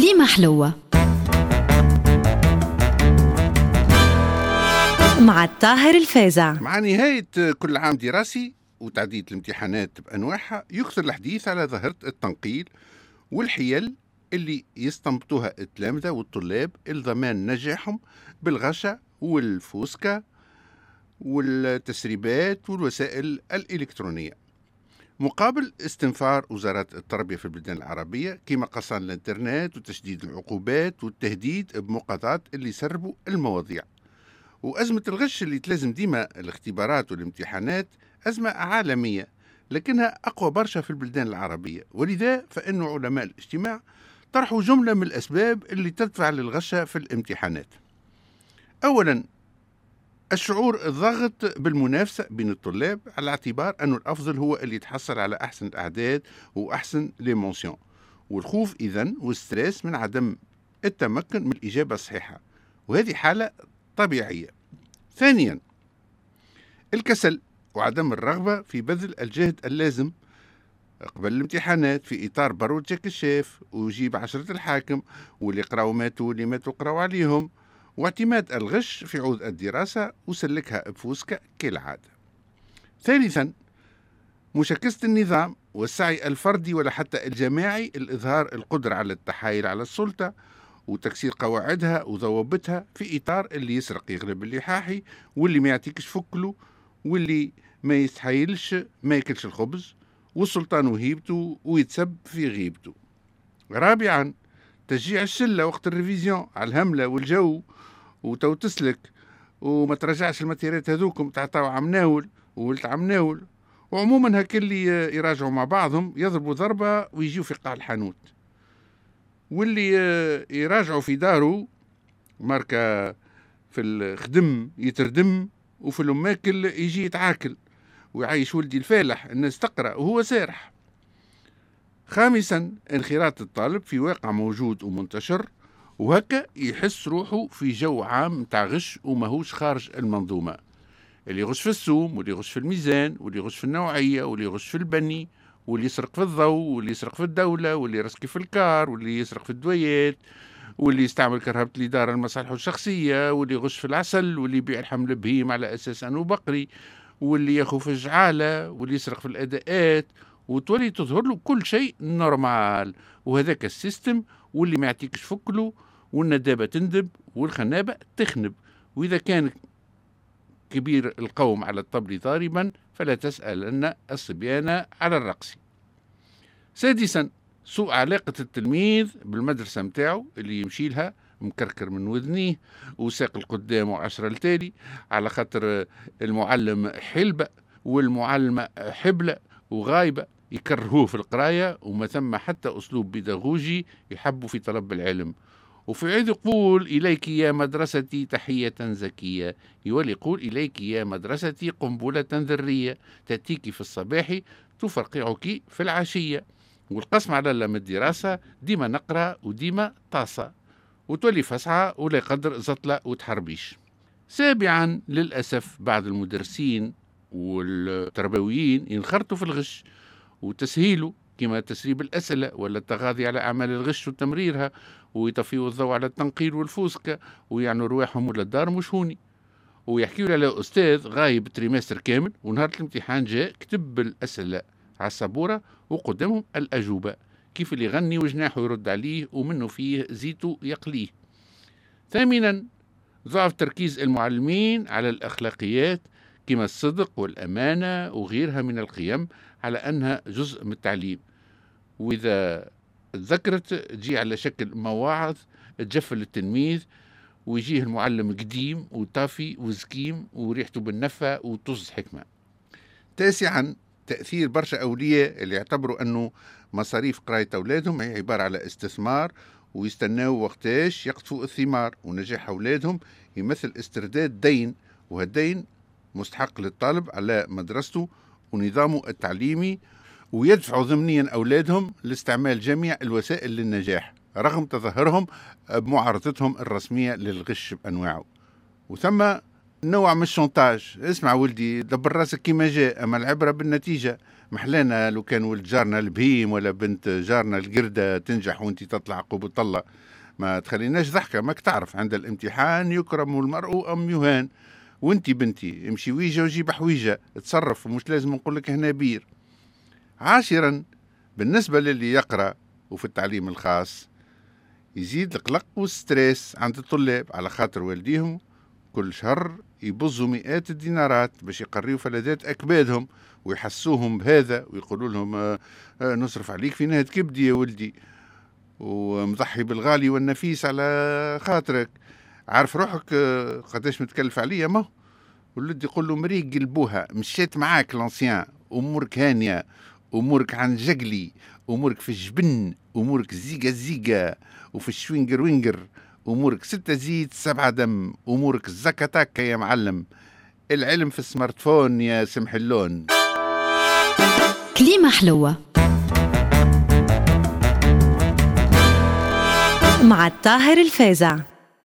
كليمة حلوة. مع الطاهر الفازع. مع نهاية كل عام دراسي وتعديد الامتحانات بأنواعها يكثر الحديث على ظاهرة التنقيل والحيل اللي يستنبطوها التلامذة والطلاب لضمان نجاحهم بالغشة والفوسكة والتسريبات والوسائل الإلكترونية. مقابل استنفار وزارة التربية في البلدان العربية كما قصان الإنترنت وتشديد العقوبات والتهديد بمقاطعة اللي يسربوا المواضيع. وأزمة الغش اللي تلازم ديما الاختبارات والامتحانات أزمة عالمية لكنها أقوى برشا في البلدان العربية. ولذا فإن علماء الاجتماع طرحوا جملة من الأسباب اللي تدفع للغش في الامتحانات. أولا الشعور الضغط بالمنافسة بين الطلاب على اعتبار أن الأفضل هو اللي يتحصل على أحسن الأعداد وأحسن les mentions. والخوف إذن وال stress من عدم التمكن من الإجابة الصحيحة. وهذه حالة طبيعية. ثانيا الكسل وعدم الرغبة في بذل الجهد اللازم قبل الامتحانات في إطار بروجك الشاف ويجيب عشرة الحاكم واللي قراوا ماتوا واللي ماتوا قراوا عليهم. واعتماد الغش في عود الدراسة وسلكها بفوسكة كالعادة. ثالثا مشاكسة النظام والسعي الفردي ولا حتى الجماعي الإظهار القدرة على التحايل على السلطة وتكسير قواعدها وضوابطها في إطار اللي يسرق يغلب اللحاحي واللي ما يعطيكش فكله واللي ما يستحيلش ما ياكلش الخبز والسلطان وهيبته ويتسب في غيبته. رابعا تشجيع الشلة وقت الريفيزيون على الهملة والجو وتو تسلك وما ترجعش الماتيريات هذوكم تعطاو عمناول وولت عمناول وعموما هكا اللي يراجعوا مع بعضهم يضربوا ضربة ويجيوا في قاع الحانوت. واللي يراجعوا في دارو ماركة في الخدم يتردم وفي الأماكل يجي يتعاكل ويعيش ولدي الفالح الناس تقرأ وهو سارح. خامسا انخراط الطالب في واقع موجود ومنتشر. وهكا يحس روحه في جو عام تاع غش وماهوش خارج المنظومة. اللي يغش في السوم واللي يغش في الميزان واللي يغش في النوعية واللي يغش في البني واللي يسرق في الضوء واللي يسرق في الدولة واللي يرسكي في الكار واللي يسرق في الدويات واللي يستعمل كرهبة الإدارة لمصالحه الشخصية واللي يغش في العسل واللي يبيع الحمل بهيم على أساس أنه بقري واللي ياخذ في الجعالة واللي يسرق في الأداءات وتولي تظهر له كل شيء normal. وهذاك ال système واللي ما يعطيكش فكله والندابة تندب والخنابة تخنب. وإذا كان كبير القوم على الطبل ضاربا فلا تسألن الصبيان على الرقص. سادسا سوء علاقة التلميذ بالمدرسة متاعه اللي يمشي لها مكركر من وذنيه وساق القدام وعشرة التالي على خاطر المعلم حلبة والمعلمة حبلة وغايبة يكرهوه في القراية وما ثم حتى أسلوب بيداغوجي يحبوا في طلب العلم. وفي عيد يقول إليك يا مدرستي تحية زكية. يولي يقول إليك يا مدرستي قنبلة ذرية. تأتيك في الصباح تفرقعك في العشية. والقسم على لم الدراسة ديما نقرأ وديما طاسة. وتولي فسعة ولا يقدر زطلة وتحربيش. سابعا للأسف بعض المدرسين والتربويين ينخرطوا في الغش وتسهيله كما تسريب الأسئلة ولا التغاضي على أعمال الغش وتمريرها ويطفيوا الضوء على التنقيل والفوسكة ويعنوا رواحهم ولا الدار مش هوني. ويحكيوا على أستاذ غايب تريمستر كامل ونهار الامتحان جاء كتب الأسئلة على السبورة وقدامهم الأجوبة. كيف اللي يغني وجناحه يرد عليه ومنه فيه زيته يقليه. ثامنا ضعف تركيز المعلمين على الأخلاقيات كما الصدق والأمانة وغيرها من القيم على أنها جزء من التعليم. وإذا تذكرت تجي على شكل مواعظ تجفل التلميذ ويجيه المعلم قديم وطافي وزكيم وريحته بالنفة وطز حكمة. تاسعا تأثير برشا أولياء اللي يعتبروا أنه مصاريف قراية أولادهم هي عبارة على استثمار ويستناوا وقتاش يقطفوا الثمار ونجاح أولادهم يمثل استرداد دين وهالدين مستحق للطالب على مدرسته ونظامه التعليمي ويدفعوا ضمنيا أولادهم لاستعمال جميع الوسائل للنجاح رغم تظاهرهم بمعارضتهم الرسمية للغش بأنواعه. وثم نوع من ال chantage. اسمع ولدي دبر راسك كيما جاء أما العبرة بالنتيجة. محلانا لو كان ولد جارنا البهيم ولا بنت جارنا القردة تنجح وانت تطلع عقوبة الله ما تخليناش ضحكة ماك تعرف. عند الامتحان يكرم المرء أم يهان. وانت بنتي امشي ويجا وجيب حويجة. تصرف ومش لازم نقول لك هنا بير. عاشرا بالنسبة للي يقرأ وفي التعليم الخاص يزيد القلق والستريس عند الطلاب على خاطر والديهم كل شهر يبزوا مئات الدينارات باش يقريوا فلذات أكبادهم ويحسوهم بهذا ويقولوا لهم آه آه نصرف عليك في نهاية كبدي يا ولدي؟ ومضحي بالغالي والنفيس على خاطرك. عارف روحك آه قداش متكلف عليا؟ ما ولد يقول له مريق قلبوها مشيت معاك لانسيان امورك هانيه أمورك عن جقلي أمورك في الجبن أمورك زيقة زيقة وفي الشوينجر وينجر أمورك ستة زيت سبعة دم أمورك زكتك يا معلم. العلم في السمارت فون يا سمح اللون كليمة حلوة. مع الطاهر الفازع.